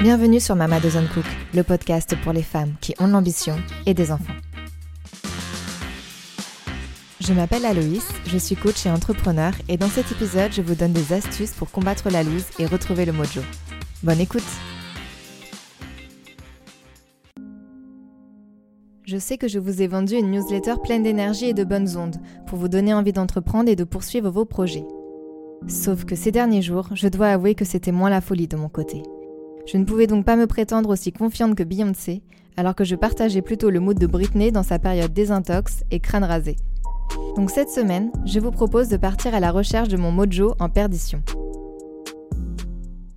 Bienvenue sur Mama Doesn't Cook, le podcast pour les femmes qui ont l'ambition et des enfants. Je m'appelle Aloïs, je suis coach et entrepreneur et dans cet épisode, je vous donne des astuces pour combattre la loose et retrouver le mojo. Bonne écoute Je sais que je vous ai vendu une newsletter pleine d'énergie et de bonnes ondes pour vous donner envie d'entreprendre et de poursuivre vos projets. Sauf que ces derniers jours, je dois avouer que c'était moins la folie de mon côté. Je ne pouvais donc pas me prétendre aussi confiante que Beyoncé, alors que je partageais plutôt le mood de Britney dans sa période désintox et crâne rasé. Donc cette semaine, je vous propose de partir à la recherche de mon mojo en perdition.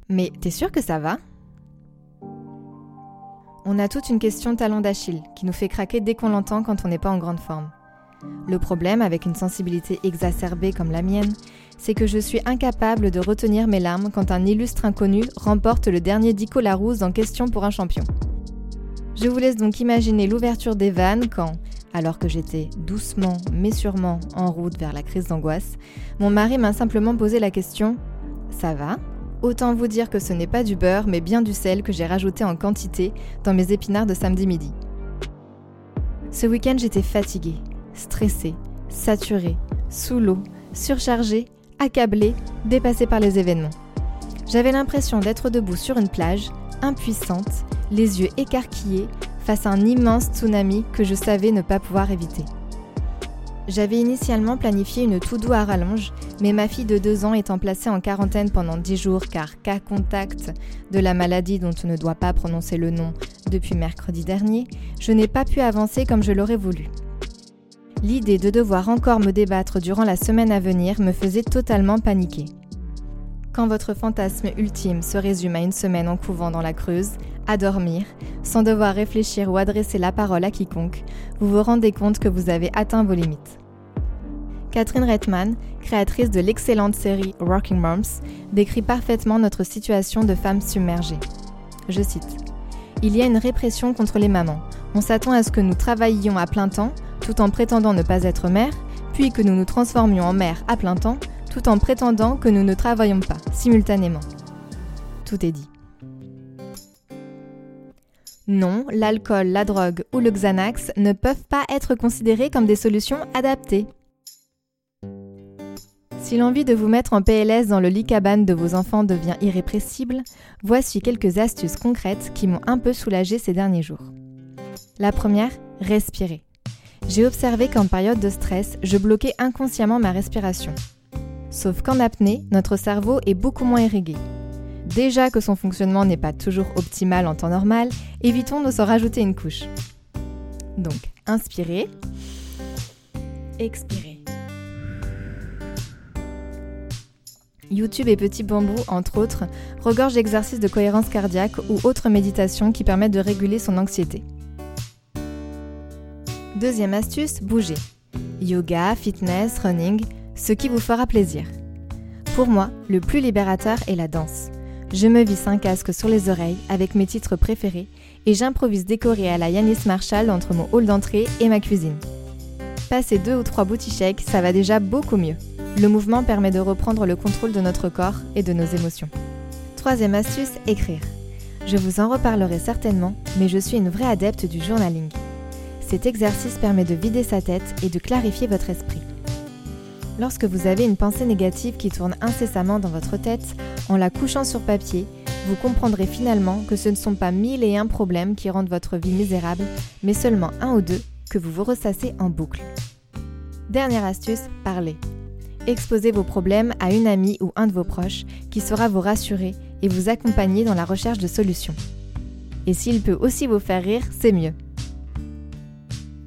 Mais t'es sûr que ça va? On a toute une question talon d'Achille qui nous fait craquer dès qu'on l'entend quand on n'est pas en grande forme. Le problème avec une sensibilité exacerbée comme la mienne, c'est que je suis incapable de retenir mes larmes quand un illustre inconnu remporte le dernier Dico Larousse en question pour un champion. Je vous laisse donc imaginer l'ouverture des vannes quand, alors que j'étais doucement mais sûrement en route vers la crise d'angoisse, mon mari m'a simplement posé la question Ça va? Autant vous dire que ce n'est pas du beurre mais bien du sel que j'ai rajouté en quantité dans mes épinards de samedi midi. Ce week-end j'étais fatiguée, stressée, saturée, sous l'eau, surchargée accablée, dépassée par les événements. J'avais l'impression d'être debout sur une plage, impuissante, les yeux écarquillés, face à un immense tsunami que je savais ne pas pouvoir éviter. J'avais initialement planifié une tout doux à rallonge, mais ma fille de 2 ans étant placée en quarantaine pendant 10 jours car cas contact de la maladie dont on ne doit pas prononcer le nom depuis mercredi dernier, je n'ai pas pu avancer comme je l'aurais voulu. L'idée de devoir encore me débattre durant la semaine à venir me faisait totalement paniquer. Quand votre fantasme ultime se résume à une semaine en couvent dans la Creuse, à dormir, sans devoir réfléchir ou adresser la parole à quiconque, vous vous rendez compte que vous avez atteint vos limites. Catherine Reitman, créatrice de l'excellente série Rocking Moms, décrit parfaitement notre situation de femmes submergées. Je cite Il y a une répression contre les mamans. On s'attend à ce que nous travaillions à plein temps, tout en prétendant ne pas être mère, puis que nous nous transformions en mère à plein temps, tout en prétendant que nous ne travaillons pas simultanément. Tout est dit. Non, l'alcool, la drogue ou le Xanax ne peuvent pas être considérés comme des solutions adaptées. Si l'envie de vous mettre en PLS dans le lit cabane de vos enfants devient irrépressible, voici quelques astuces concrètes qui m'ont un peu soulagée ces derniers jours. La première, respirer j'ai observé qu'en période de stress, je bloquais inconsciemment ma respiration. Sauf qu'en apnée, notre cerveau est beaucoup moins irrigué. Déjà que son fonctionnement n'est pas toujours optimal en temps normal, évitons de s'en rajouter une couche. Donc, inspirez, expirez. YouTube et Petit Bambou, entre autres, regorgent d'exercices de cohérence cardiaque ou autres méditations qui permettent de réguler son anxiété. Deuxième astuce, bouger. Yoga, fitness, running, ce qui vous fera plaisir. Pour moi, le plus libérateur est la danse. Je me visse un casque sur les oreilles avec mes titres préférés et j'improvise décorer à la Yanis Marshall entre mon hall d'entrée et ma cuisine. Passer deux ou trois chèques, ça va déjà beaucoup mieux. Le mouvement permet de reprendre le contrôle de notre corps et de nos émotions. Troisième astuce, écrire. Je vous en reparlerai certainement, mais je suis une vraie adepte du journaling. Cet exercice permet de vider sa tête et de clarifier votre esprit. Lorsque vous avez une pensée négative qui tourne incessamment dans votre tête, en la couchant sur papier, vous comprendrez finalement que ce ne sont pas mille et un problèmes qui rendent votre vie misérable, mais seulement un ou deux que vous vous ressassez en boucle. Dernière astuce, parlez. Exposez vos problèmes à une amie ou un de vos proches qui saura vous rassurer et vous accompagner dans la recherche de solutions. Et s'il peut aussi vous faire rire, c'est mieux.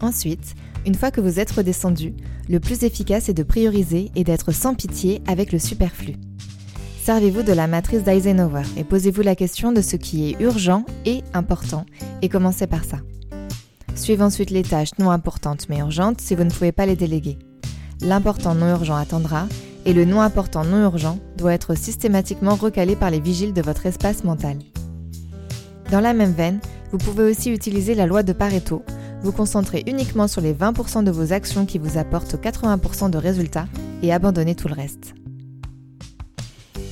Ensuite, une fois que vous êtes redescendu, le plus efficace est de prioriser et d'être sans pitié avec le superflu. Servez-vous de la matrice d'Eisenhower et posez-vous la question de ce qui est urgent et important et commencez par ça. Suivez ensuite les tâches non importantes mais urgentes si vous ne pouvez pas les déléguer. L'important non urgent attendra et le non important non urgent doit être systématiquement recalé par les vigiles de votre espace mental. Dans la même veine, vous pouvez aussi utiliser la loi de Pareto vous concentrez uniquement sur les 20% de vos actions qui vous apportent 80% de résultats et abandonnez tout le reste.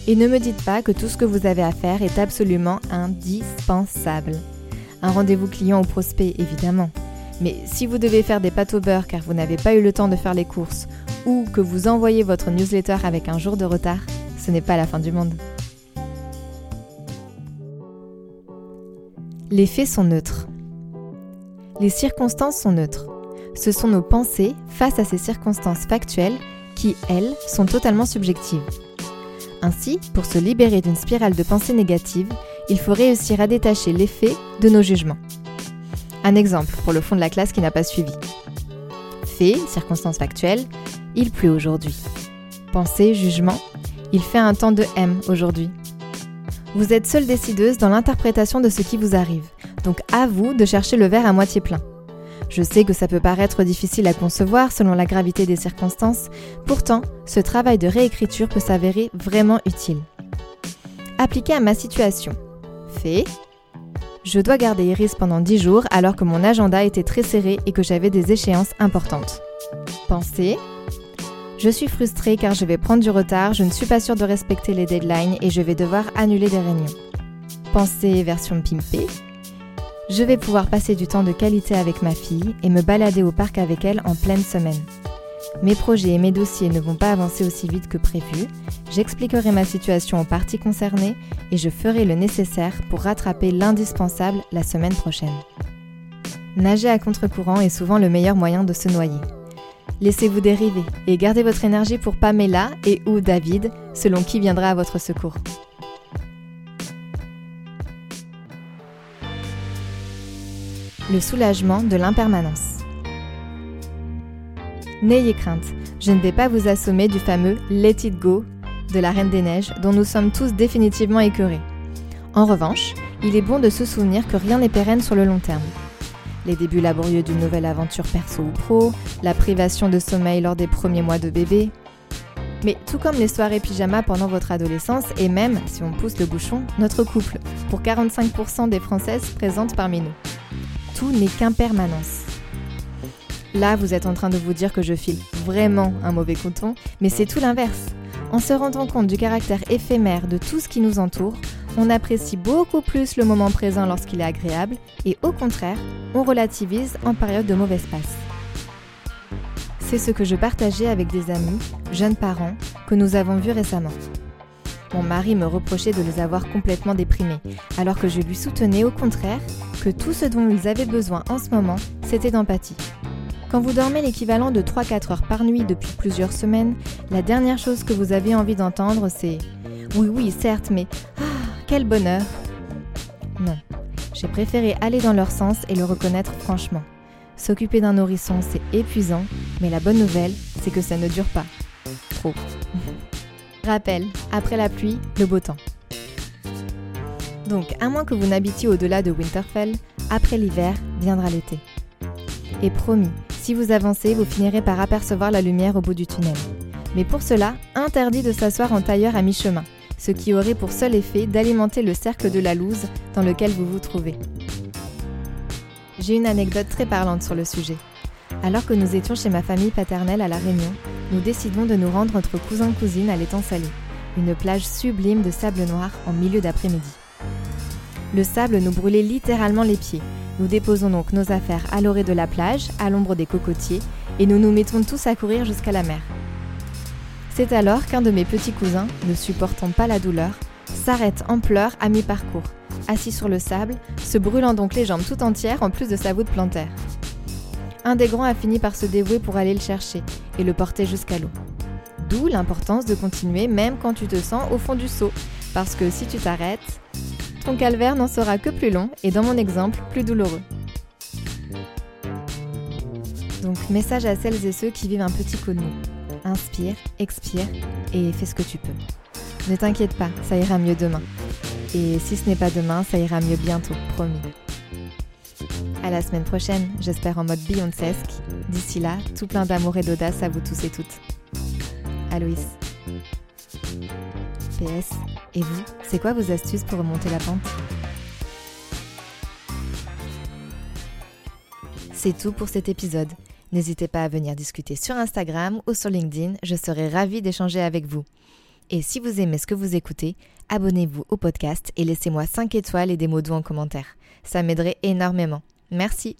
Et ne me dites pas que tout ce que vous avez à faire est absolument indispensable. Un rendez-vous client ou prospect, évidemment. Mais si vous devez faire des pâtes au beurre car vous n'avez pas eu le temps de faire les courses, ou que vous envoyez votre newsletter avec un jour de retard, ce n'est pas la fin du monde. Les faits sont neutres. Les circonstances sont neutres. Ce sont nos pensées face à ces circonstances factuelles qui, elles, sont totalement subjectives. Ainsi, pour se libérer d'une spirale de pensée négative, il faut réussir à détacher les faits de nos jugements. Un exemple pour le fond de la classe qui n'a pas suivi. Fait, circonstance factuelle, il pleut aujourd'hui. Pensée, jugement, il fait un temps de M aujourd'hui. Vous êtes seule décideuse dans l'interprétation de ce qui vous arrive, donc à vous de chercher le verre à moitié plein. Je sais que ça peut paraître difficile à concevoir selon la gravité des circonstances, pourtant, ce travail de réécriture peut s'avérer vraiment utile. Appliqué à ma situation. Fait. Je dois garder Iris pendant 10 jours alors que mon agenda était très serré et que j'avais des échéances importantes. Pensée. Je suis frustrée car je vais prendre du retard, je ne suis pas sûre de respecter les deadlines et je vais devoir annuler des réunions. Pensée version pimpée. Je vais pouvoir passer du temps de qualité avec ma fille et me balader au parc avec elle en pleine semaine. Mes projets et mes dossiers ne vont pas avancer aussi vite que prévu, j'expliquerai ma situation aux parties concernées et je ferai le nécessaire pour rattraper l'indispensable la semaine prochaine. Nager à contre-courant est souvent le meilleur moyen de se noyer. Laissez-vous dériver et gardez votre énergie pour Pamela et ou David, selon qui viendra à votre secours. Le soulagement de l'impermanence. N'ayez crainte, je ne vais pas vous assommer du fameux Let It Go de la Reine des Neiges dont nous sommes tous définitivement écœurés. En revanche, il est bon de se souvenir que rien n'est pérenne sur le long terme. Les débuts laborieux d'une nouvelle aventure perso ou pro, la privation de sommeil lors des premiers mois de bébé. Mais tout comme les soirées pyjama pendant votre adolescence et même, si on pousse le bouchon, notre couple, pour 45% des Françaises présentes parmi nous n'est qu'impermanence. Là, vous êtes en train de vous dire que je file vraiment un mauvais coton, mais c'est tout l'inverse. En se rendant compte du caractère éphémère de tout ce qui nous entoure, on apprécie beaucoup plus le moment présent lorsqu'il est agréable et au contraire, on relativise en période de mauvaise passe. C'est ce que je partageais avec des amis, jeunes parents, que nous avons vus récemment. Mon mari me reprochait de les avoir complètement déprimés, alors que je lui soutenais au contraire que tout ce dont ils avaient besoin en ce moment, c'était d'empathie. Quand vous dormez l'équivalent de 3-4 heures par nuit depuis plusieurs semaines, la dernière chose que vous avez envie d'entendre, c'est ⁇ Oui, oui, certes, mais... Ah, quel bonheur !⁇ Non, j'ai préféré aller dans leur sens et le reconnaître franchement. S'occuper d'un nourrisson, c'est épuisant, mais la bonne nouvelle, c'est que ça ne dure pas. Trop. Rappel, après la pluie, le beau temps. Donc, à moins que vous n'habitiez au-delà de Winterfell, après l'hiver viendra l'été. Et promis, si vous avancez, vous finirez par apercevoir la lumière au bout du tunnel. Mais pour cela, interdit de s'asseoir en tailleur à mi-chemin, ce qui aurait pour seul effet d'alimenter le cercle de la loose dans lequel vous vous trouvez. J'ai une anecdote très parlante sur le sujet. Alors que nous étions chez ma famille paternelle à La Réunion, nous décidons de nous rendre entre cousins-cousines à l'étang salé, une plage sublime de sable noir en milieu d'après-midi. Le sable nous brûlait littéralement les pieds. Nous déposons donc nos affaires à l'orée de la plage, à l'ombre des cocotiers, et nous nous mettons tous à courir jusqu'à la mer. C'est alors qu'un de mes petits cousins, ne supportant pas la douleur, s'arrête en pleurs à mi-parcours, assis sur le sable, se brûlant donc les jambes tout entières en plus de sa voûte plantaire un des grands a fini par se dévouer pour aller le chercher et le porter jusqu'à l'eau. D'où l'importance de continuer même quand tu te sens au fond du seau, parce que si tu t'arrêtes, ton calvaire n'en sera que plus long et dans mon exemple, plus douloureux. Donc message à celles et ceux qui vivent un petit coup mou. Inspire, expire et fais ce que tu peux. Ne t'inquiète pas, ça ira mieux demain. Et si ce n'est pas demain, ça ira mieux bientôt, promis. À la semaine prochaine, j'espère en mode Beyoncésque. D'ici là, tout plein d'amour et d'audace à vous tous et toutes. Aloïs. PS, et vous, c'est quoi vos astuces pour remonter la pente? C'est tout pour cet épisode. N'hésitez pas à venir discuter sur Instagram ou sur LinkedIn, je serai ravie d'échanger avec vous. Et si vous aimez ce que vous écoutez, abonnez-vous au podcast et laissez-moi 5 étoiles et des mots doux en commentaire. Ça m'aiderait énormément. Merci.